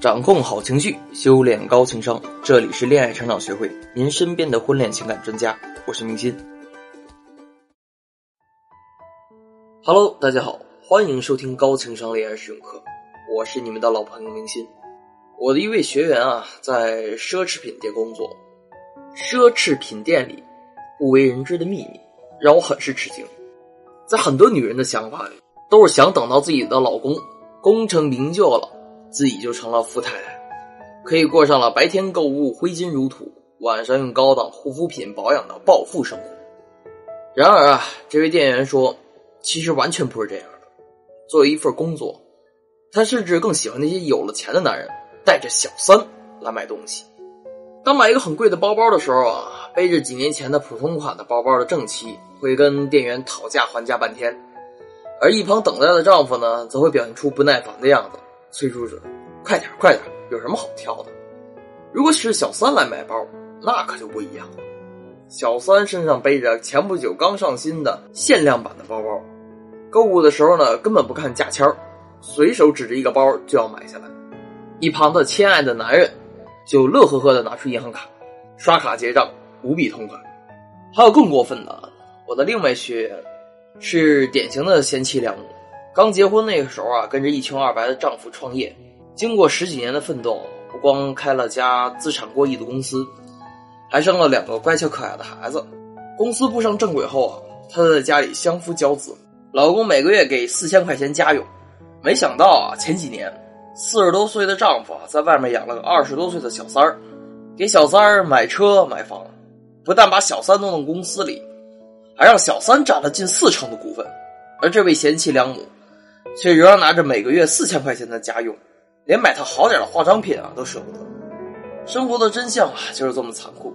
掌控好情绪，修炼高情商。这里是恋爱成长学会，您身边的婚恋情感专家。我是明心。Hello，大家好，欢迎收听高情商恋爱实用课。我是你们的老朋友明心。我的一位学员啊，在奢侈品店工作。奢侈品店里不为人知的秘密，让我很是吃惊。在很多女人的想法里，都是想等到自己的老公功成名就了。自己就成了富太太，可以过上了白天购物挥金如土，晚上用高档护肤品保养的暴富生活。然而啊，这位店员说，其实完全不是这样的。作为一份工作，他甚至更喜欢那些有了钱的男人带着小三来买东西。当买一个很贵的包包的时候啊，背着几年前的普通款的包包的正妻会跟店员讨价还价半天，而一旁等待的丈夫呢，则会表现出不耐烦的样子。催促着：“快点，快点！有什么好挑的？如果是小三来买包，那可就不一样了。小三身上背着前不久刚上新的限量版的包包，购物的时候呢，根本不看价签随手指着一个包就要买下来。一旁的亲爱的男人就乐呵呵的拿出银行卡，刷卡结账，无比痛快。还有更过分的，我的另外学员是典型的贤妻良母。”刚结婚那个时候啊，跟着一穷二白的丈夫创业，经过十几年的奋斗，不光开了家资产过亿的公司，还生了两个乖巧可爱的孩子。公司步上正轨后啊，她在家里相夫教子，老公每个月给四千块钱家用。没想到啊，前几年四十多岁的丈夫啊，在外面养了个二十多岁的小三儿，给小三儿买车买房，不但把小三弄到公司里，还让小三占了近四成的股份，而这位贤妻良母。却仍然拿着每个月四千块钱的家用，连买套好点的化妆品啊都舍不得。生活的真相啊就是这么残酷，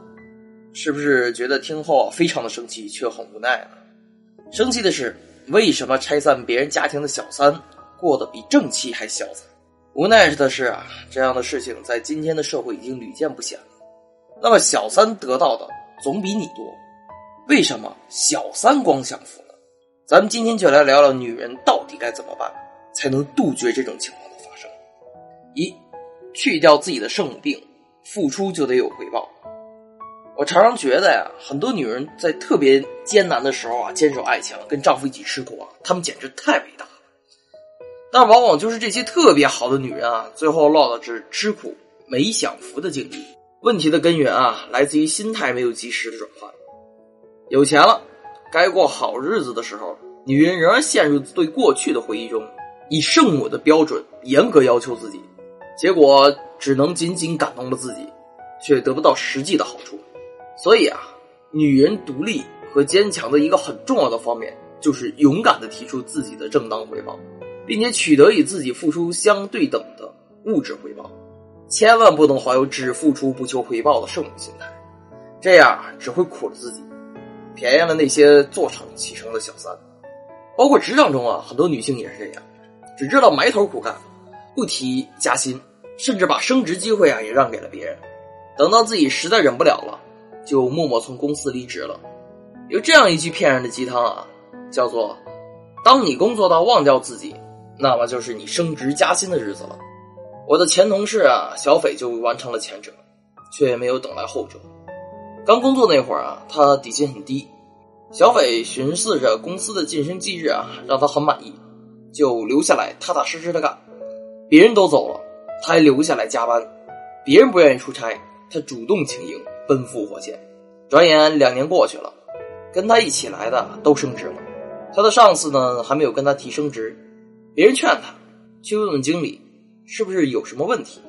是不是觉得听后啊非常的生气，却很无奈呢？生气的是，为什么拆散别人家庭的小三过得比正妻还潇洒？无奈的是啊，这样的事情在今天的社会已经屡见不鲜了。那么小三得到的总比你多，为什么小三光享福？咱们今天就来聊聊女人到底该怎么办，才能杜绝这种情况的发生。一，去掉自己的圣母病，付出就得有回报。我常常觉得呀，很多女人在特别艰难的时候啊，坚守爱情，跟丈夫一起吃苦啊，她们简直太伟大了。但往往就是这些特别好的女人啊，最后落的是吃苦没享福的境地。问题的根源啊，来自于心态没有及时的转换。有钱了。该过好日子的时候，女人仍然陷入对过去的回忆中，以圣母的标准严格要求自己，结果只能仅仅感动了自己，却得不到实际的好处。所以啊，女人独立和坚强的一个很重要的方面，就是勇敢的提出自己的正当回报，并且取得与自己付出相对等的物质回报，千万不能怀有只付出不求回报的圣母心态，这样只会苦了自己。便宜了那些坐享其成的小三，包括职场中啊，很多女性也是这样，只知道埋头苦干，不提加薪，甚至把升职机会啊也让给了别人。等到自己实在忍不了了，就默默从公司离职了。有这样一句骗人的鸡汤啊，叫做：当你工作到忘掉自己，那么就是你升职加薪的日子了。我的前同事啊，小斐就完成了前者，却没有等来后者。刚工作那会儿啊，他底薪很低。小斐寻思着公司的晋升机制啊，让他很满意，就留下来踏踏实实的干。别人都走了，他还留下来加班。别人不愿意出差，他主动请缨，奔赴火线。转眼两年过去了，跟他一起来的都升职了。他的上司呢，还没有跟他提升职。别人劝他去问问经理，是不是有什么问题。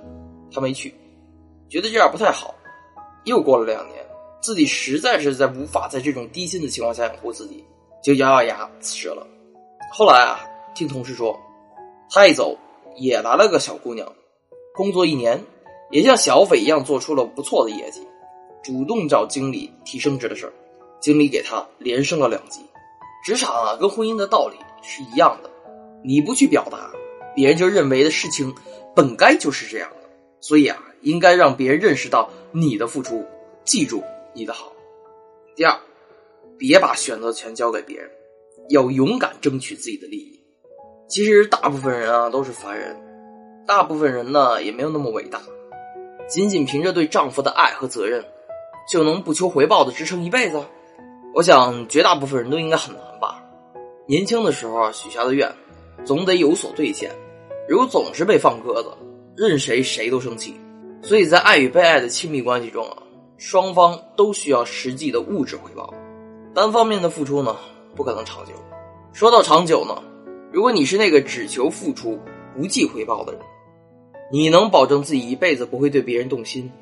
他没去，觉得这样不太好。又过了两年。自己实在是在无法在这种低薪的情况下养活自己，就咬咬牙辞职了。后来啊，听同事说，他一走也来了个小姑娘，工作一年，也像小斐一样做出了不错的业绩，主动找经理提升职的事儿，经理给他连升了两级。职场啊，跟婚姻的道理是一样的，你不去表达，别人就认为的事情本该就是这样的。所以啊，应该让别人认识到你的付出，记住。你的好。第二，别把选择权交给别人，要勇敢争取自己的利益。其实大部分人啊都是凡人，大部分人呢也没有那么伟大，仅仅凭着对丈夫的爱和责任，就能不求回报的支撑一辈子？我想绝大部分人都应该很难吧。年轻的时候许下的愿，总得有所兑现。如果总是被放鸽子，任谁谁都生气。所以在爱与被爱的亲密关系中啊，双方都需要实际的物质回报，单方面的付出呢不可能长久。说到长久呢，如果你是那个只求付出不计回报的人，你能保证自己一辈子不会对别人动心，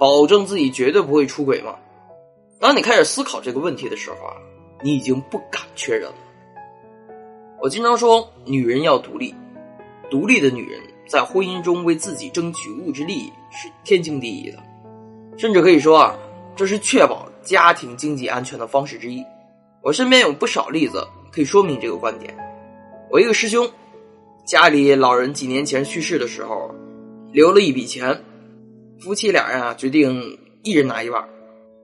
保证自己绝对不会出轨吗？当你开始思考这个问题的时候啊，你已经不敢确认了。我经常说，女人要独立，独立的女人。在婚姻中为自己争取物质利益是天经地义的，甚至可以说啊，这是确保家庭经济安全的方式之一。我身边有不少例子可以说明这个观点。我一个师兄，家里老人几年前去世的时候，留了一笔钱，夫妻俩呀决定一人拿一半，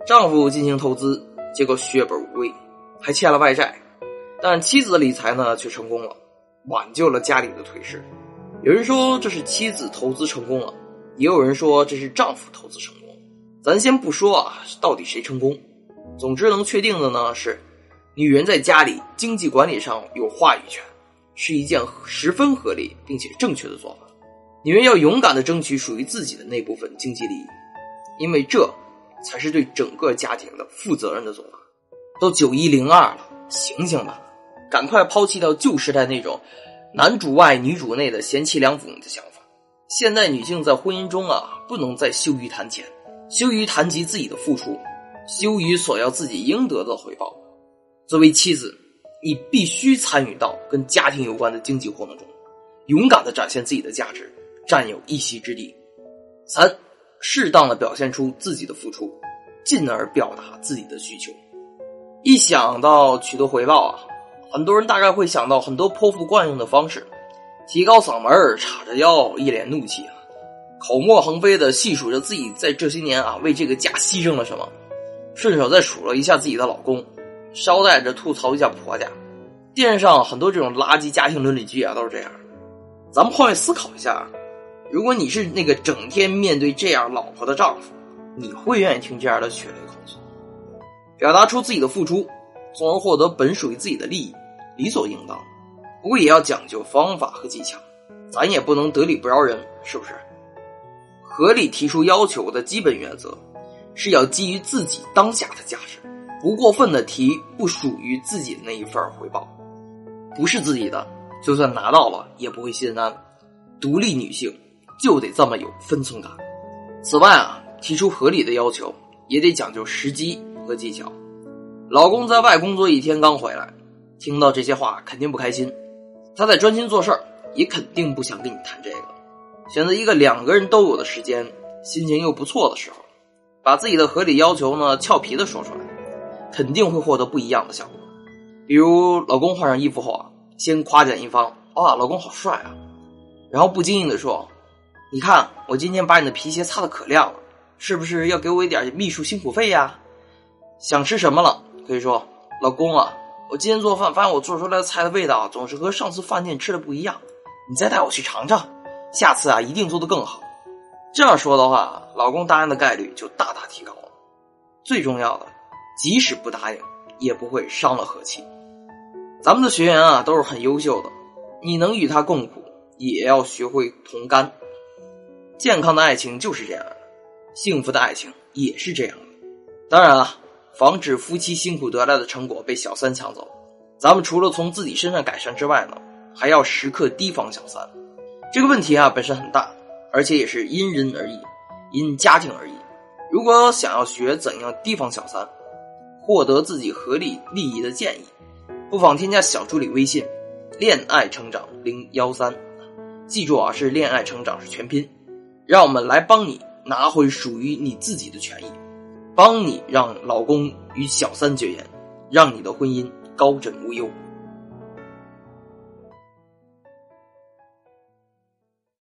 丈夫进行投资，结果血本无归，还欠了外债，但妻子的理财呢却成功了，挽救了家里的颓势。有人说这是妻子投资成功了，也有人说这是丈夫投资成功。咱先不说啊，到底谁成功？总之能确定的呢是，女人在家里经济管理上有话语权，是一件十分合理并且正确的做法。女人要勇敢的争取属于自己的那部分经济利益，因为这才是对整个家庭的负责任的做法。都九一零二了，醒醒吧，赶快抛弃掉旧时代那种。男主外女主内的贤妻良母的想法，现代女性在婚姻中啊，不能再羞于谈钱，羞于谈及自己的付出，羞于索要自己应得的回报。作为妻子，你必须参与到跟家庭有关的经济活动中，勇敢的展现自己的价值，占有一席之地。三，适当的表现出自己的付出，进而表达自己的需求。一想到取得回报啊。很多人大概会想到很多泼妇惯用的方式，提高嗓门叉着腰，一脸怒气啊，口沫横飞的细数着自己在这些年啊为这个家牺牲了什么，顺手再数了一下自己的老公，捎带着吐槽一下婆家。电视上很多这种垃圾家庭伦理剧啊都是这样。咱们换位思考一下，如果你是那个整天面对这样老婆的丈夫，你会愿意听这样的血泪控诉，表达出自己的付出？从而获得本属于自己的利益，理所应当。不过也要讲究方法和技巧，咱也不能得理不饶人，是不是？合理提出要求的基本原则，是要基于自己当下的价值，不过分的提不属于自己的那一份回报，不是自己的，就算拿到了也不会心安。独立女性就得这么有分寸感。此外啊，提出合理的要求也得讲究时机和技巧。老公在外工作一天刚回来，听到这些话肯定不开心。他在专心做事儿，也肯定不想跟你谈这个。选择一个两个人都有的时间，心情又不错的时候，把自己的合理要求呢俏皮的说出来，肯定会获得不一样的效果。比如老公换上衣服后啊，先夸奖一方：“哇，老公好帅啊！”然后不经意的说：“你看我今天把你的皮鞋擦的可亮了，是不是要给我一点秘书辛苦费呀？想吃什么了？”可以说，老公啊，我今天做饭发现我做出来的菜的味道总是和上次饭店吃的不一样，你再带我去尝尝，下次啊一定做得更好。这样说的话，老公答应的概率就大大提高了。最重要的，即使不答应，也不会伤了和气。咱们的学员啊都是很优秀的，你能与他共苦，也要学会同甘。健康的爱情就是这样的，幸福的爱情也是这样的。当然了。防止夫妻辛苦得来的成果被小三抢走，咱们除了从自己身上改善之外呢，还要时刻提防小三。这个问题啊本身很大，而且也是因人而异，因家庭而异。如果想要学怎样提防小三，获得自己合理利益的建议，不妨添加小助理微信“恋爱成长零幺三”，记住啊，是“恋爱成长”是全拼，让我们来帮你拿回属于你自己的权益。帮你让老公与小三绝缘，让你的婚姻高枕无忧。